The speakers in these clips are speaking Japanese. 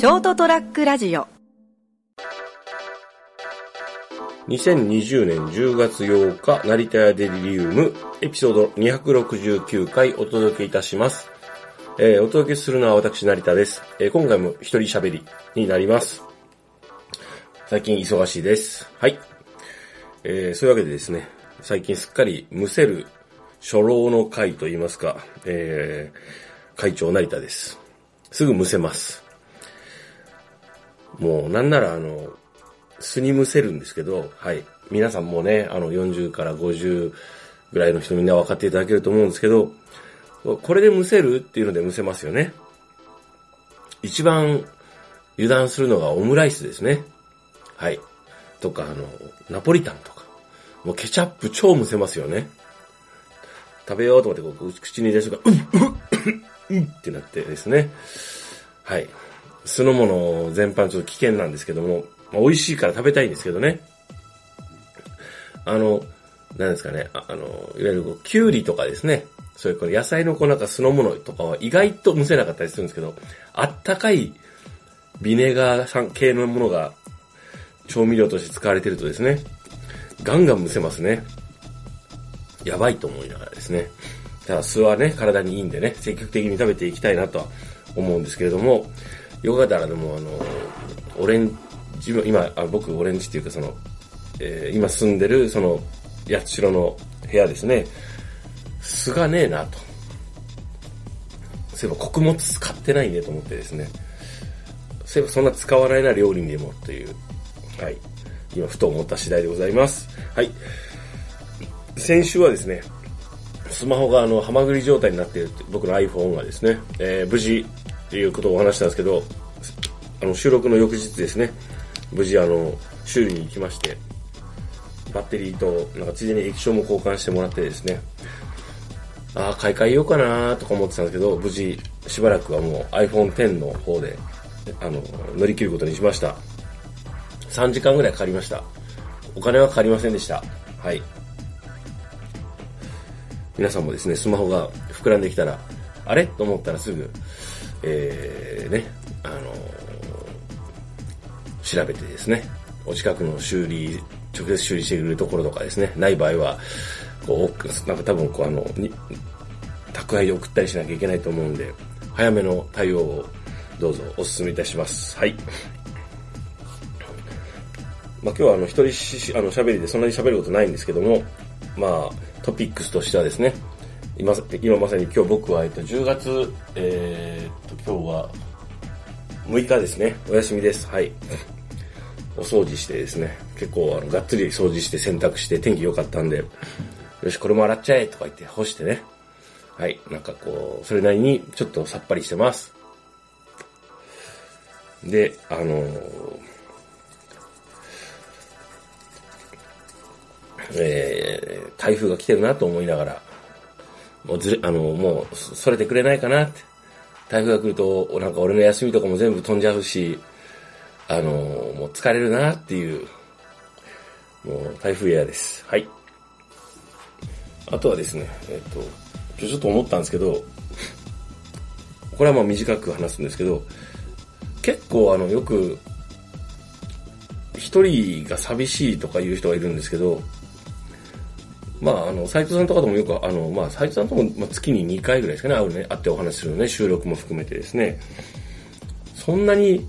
ショートトラックラジオ2020年10月8日、成田屋デリリウム、エピソード269回お届けいたします。えーお届けするのは私、成田です。えー今回も一人喋りになります。最近忙しいです。はい。えーそういうわけでですね、最近すっかりむせる初老の会といいますか、えー会長成田です。すぐむせます。もうなんならあの、巣にむせるんですけど、はい。皆さんもね、あの40から50ぐらいの人みんな分かっていただけると思うんですけど、これでむせるっていうのでむせますよね。一番油断するのがオムライスですね。はい。とか、あの、ナポリタンとか。もうケチャップ超むせますよね。食べようと思ってこう口に入れる瞬間、うん、うん、うんってなってですね。はい。酢の物全般ちょっと危険なんですけども、まあ、美味しいから食べたいんですけどね。あの、なんですかね、あの、いわゆるこう、キュウリとかですね、そういうこの野菜のこうなんか酢の物とかは意外と蒸せなかったりするんですけど、あったかいビネガー酸系のものが調味料として使われてるとですね、ガンガン蒸せますね。やばいと思いながらですね。ただ酢はね、体にいいんでね、積極的に食べていきたいなとは思うんですけれども、よかったらでもあの、オレンジ、今、あ僕オレンジっていうかその、えー今住んでるその、八代の部屋ですね、酢がねえなと。そういえば穀物使ってないねと思ってですね。そういえばそんな使わないな料理にでもという、はい。今ふと思った次第でございます。はい。先週はですね、スマホがあの、ハマグリ状態になっている僕の iPhone がですね、えー無事っていうことをお話したんですけど、あの、収録の翌日ですね、無事あの、修理に行きまして、バッテリーと、なんかついでに液晶も交換してもらってですね、ああ、買い替えようかなとか思ってたんですけど、無事、しばらくはもう iPhone X の方で、あの、乗り切ることにしました。3時間ぐらいかかりました。お金はかかりませんでした。はい。皆さんもですね、スマホが膨らんできたら、あれ？と思ったらすぐ、えー、ね、あの調べてですね、お近くの修理、直接修理してくれるところとかですね、ない場合は、こう、なんか多分こうあの、に宅配で送ったりしなきゃいけないと思うんで、早めの対応をどうぞお勧めいたします。はい。まあ、今日はあの、一人しし、あの、喋りでそんなに喋ることないんですけども、まあ、トピックスとしてはですね、今、今まさに今日僕は、えっと、10月、えーっと、今日は、6日ですね。お休みです。はい。お掃除してですね、結構あのがっつり掃除して洗濯して天気良かったんで、よし、これも洗っちゃえとか言って干してね。はい。なんかこう、それなりにちょっとさっぱりしてます。で、あのーえー台風が来てるなと思いながら、もうずれ、あの、もう、それてくれないかなって。台風が来ると、なんか俺の休みとかも全部飛んじゃうし、あの、もう疲れるなっていう、もう台風嫌です。はい。あとはですね、えっ、と、今日ちょっと思ったんですけど、これはまあ短く話すんですけど、結構あの、よく、一人が寂しいとか言う人がいるんですけど、まあ、あの、斎藤さんとかともよく、あの、まあ、斎藤さんとも、まあ、月に2回ぐらいですかね、会うね、会ってお話するのね、収録も含めてですね。そんなに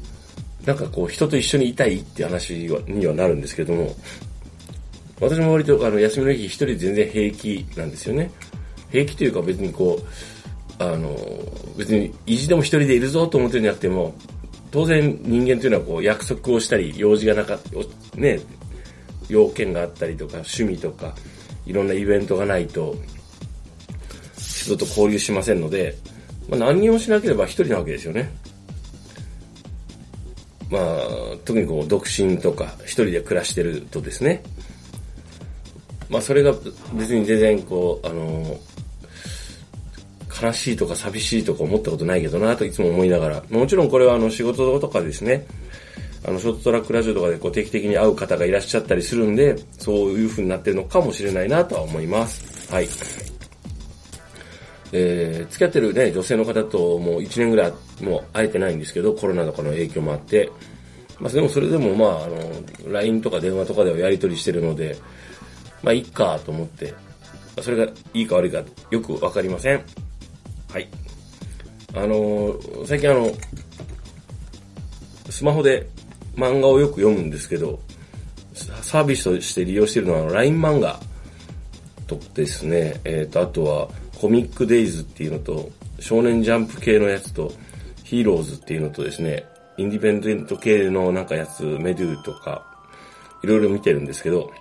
なんかこう、人と一緒にいたいって話にはなるんですけども、私も割と、あの、休みの日一人で全然平気なんですよね。平気というか別にこう、あの、別に意地でも一人でいるぞと思ってるんじゃなくても、当然人間というのはこう、約束をしたり、用事がなかった、ね、要件があったりとか、趣味とか、いろんなイベントがないと、人と交流しませんので、まあ、何にもしなければ一人なわけですよね。まあ、特にこう、独身とか、一人で暮らしてるとですね、まあ、それが別に全然こう、あの、悲しいとか寂しいとか思ったことないけどなといつも思いながら、もちろんこれはあの仕事とかですね、あの、ショートトラックラジオとかでこう定期的に会う方がいらっしゃったりするんで、そういう風になってるのかもしれないなとは思います。はい。えー、付き合ってるね、女性の方ともう1年ぐらいもう会えてないんですけど、コロナとかの影響もあって、まあ、でもそれでもまあ、あの、LINE とか電話とかではやり取りしてるので、まあ、いっかと思って、それがいいか悪いかよくわかりません。はい。あのー、最近あの、スマホで漫画をよく読むんですけど、サービスとして利用しているのは LINE 漫画とですね、えっ、ー、と、あとはコミックデイズっていうのと、少年ジャンプ系のやつと、ヒーローズっていうのとですね、インディペンデント系のなんかやつ、メデューとか、いろいろ見てるんですけど、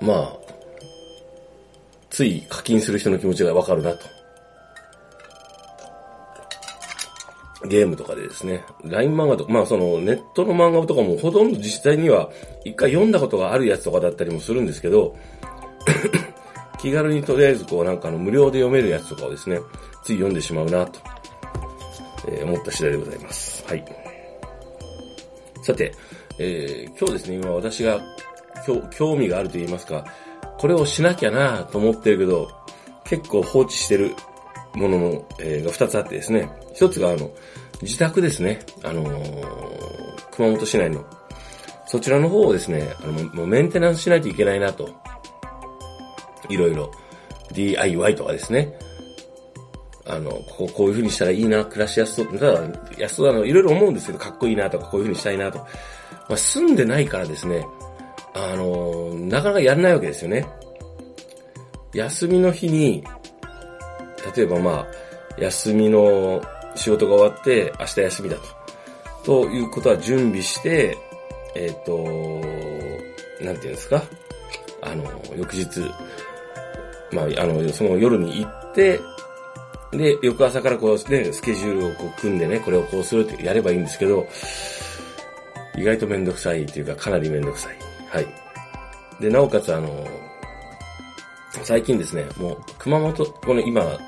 まあ、つい課金する人の気持ちがわかるなと。ゲームとかでですね、LINE 漫画とか、まあそのネットの漫画とかもほとんど実際には一回読んだことがあるやつとかだったりもするんですけど、気軽にとりあえずこうなんかあの無料で読めるやつとかをですね、つい読んでしまうなとえー、思った次第でございます。はい。さて、えー、今日ですね、今私が興味があると言いますか、これをしなきゃなと思ってるけど、結構放置してるものの、えー、が2つあってですね、1つがあの、自宅ですね、あのー、熊本市内の、そちらの方をですね、あの、もうメンテナンスしないといけないなと。いろいろ。DIY とかですね。あの、こうこういう風にしたらいいな、暮らしやすそう。ただ、安そうだな、いろいろ思うんですけど、かっこいいなとか、こういう風にしたいなと。まあ、住んでないからですね、あの、なかなかやらないわけですよね。休みの日に、例えばまあ、休みの仕事が終わって、明日休みだと。ということは準備して、えっ、ー、と、なんていうんですか？あの、翌日、まあ、あの、その夜に行って、で、翌朝からこうね、スケジュールをこう組んでね、これをこうするってやればいいんですけど、意外とめんどくさいっていうか、かなりめんどくさい。はい。で、なおかつあの、最近ですね、もう、熊本、この今、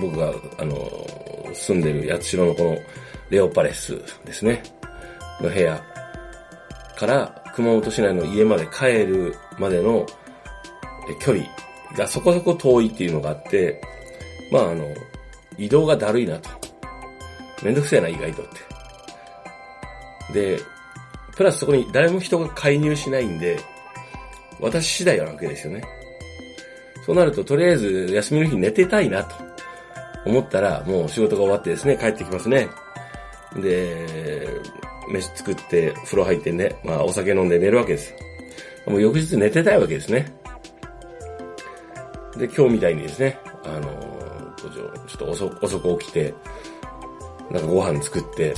僕が、あの、住んでる八代のこの、レオパレスですね、の部屋から、熊本市内の家まで帰るまでの距離がそこそこ遠いっていうのがあって、まああの、移動がだるいなと。めんどくせえな、意外とって。で、プラスそこに誰も人が介入しないんで、私次第なわけですよね。そうなると、とりあえず休みの日寝てたいなと思ったら、もう仕事が終わってですね、帰ってきますね。で、飯作って、風呂入ってね、まあお酒飲んで寝るわけです。もう翌日寝てたいわけですね。で、今日みたいにですね、あのちょっと遅遅く起きて、なんかご飯作って、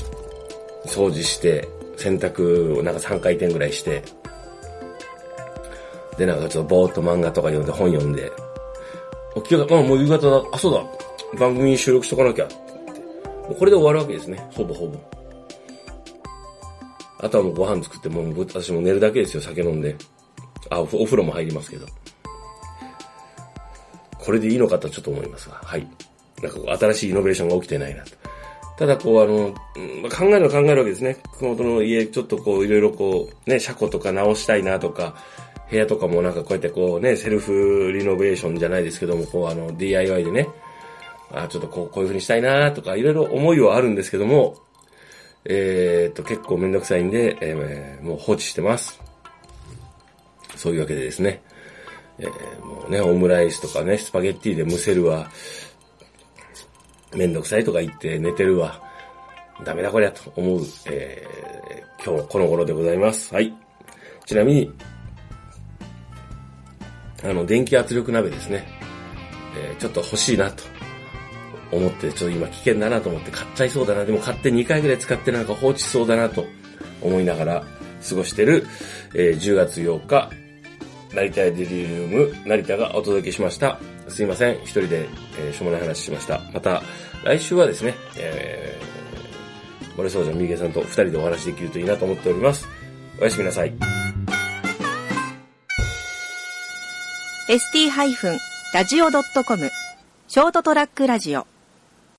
掃除して、洗濯をなんか3回転ぐらいして、で、なんかちょっとぼーっと漫画とか読んで本読んで、起きが、あ、もう夕方だ、あ、そうだ、番組に収録しとかなきゃ、もうこれで終わるわけですね、ほぼほぼ。あとはもうご飯作って、もう私も寝るだけですよ、酒飲んで。あ、お風呂も入りますけど。これでいいのかとちょっと思いますが、はい。なんかこう、新しいイノベーションが起きてないなと。ただこう、あの、うん考えるの考えるわけですね。熊本の家、ちょっとこう、いろいろこう、ね、車庫とか直したいなとか、部屋とかもなんかこうやってこうね、セルフリノベーションじゃないですけども、こうあの、DIY でね、あちょっとこう、こういう風にしたいなとか、いろいろ思いはあるんですけども、えー、っと、結構めんどくさいんで、えー、もう放置してます。そういうわけでですね。えー、もうね、オムライスとかね、スパゲッティで蒸せるわ、めんどくさいとか言って寝てるわ、ダメだこりゃと思う、えー、今日この頃でございます。はい。ちなみに、あの、電気圧力鍋ですね。えー、ちょっと欲しいなと思って、ちょっと今危険だなと思って買っちゃいそうだな。でも買って2回ぐらい使ってなんか放置しそうだなと思いながら過ごしてる、えー、10月8日、成田デリリウム、成田がお届けしました。すいません。一人で、えー、しょうもない話しました。また、来週はですね、えー、森総長三池さんと二人でお話できるといいなと思っております。おやすみなさい。st-radio.com ショートトラックラジオ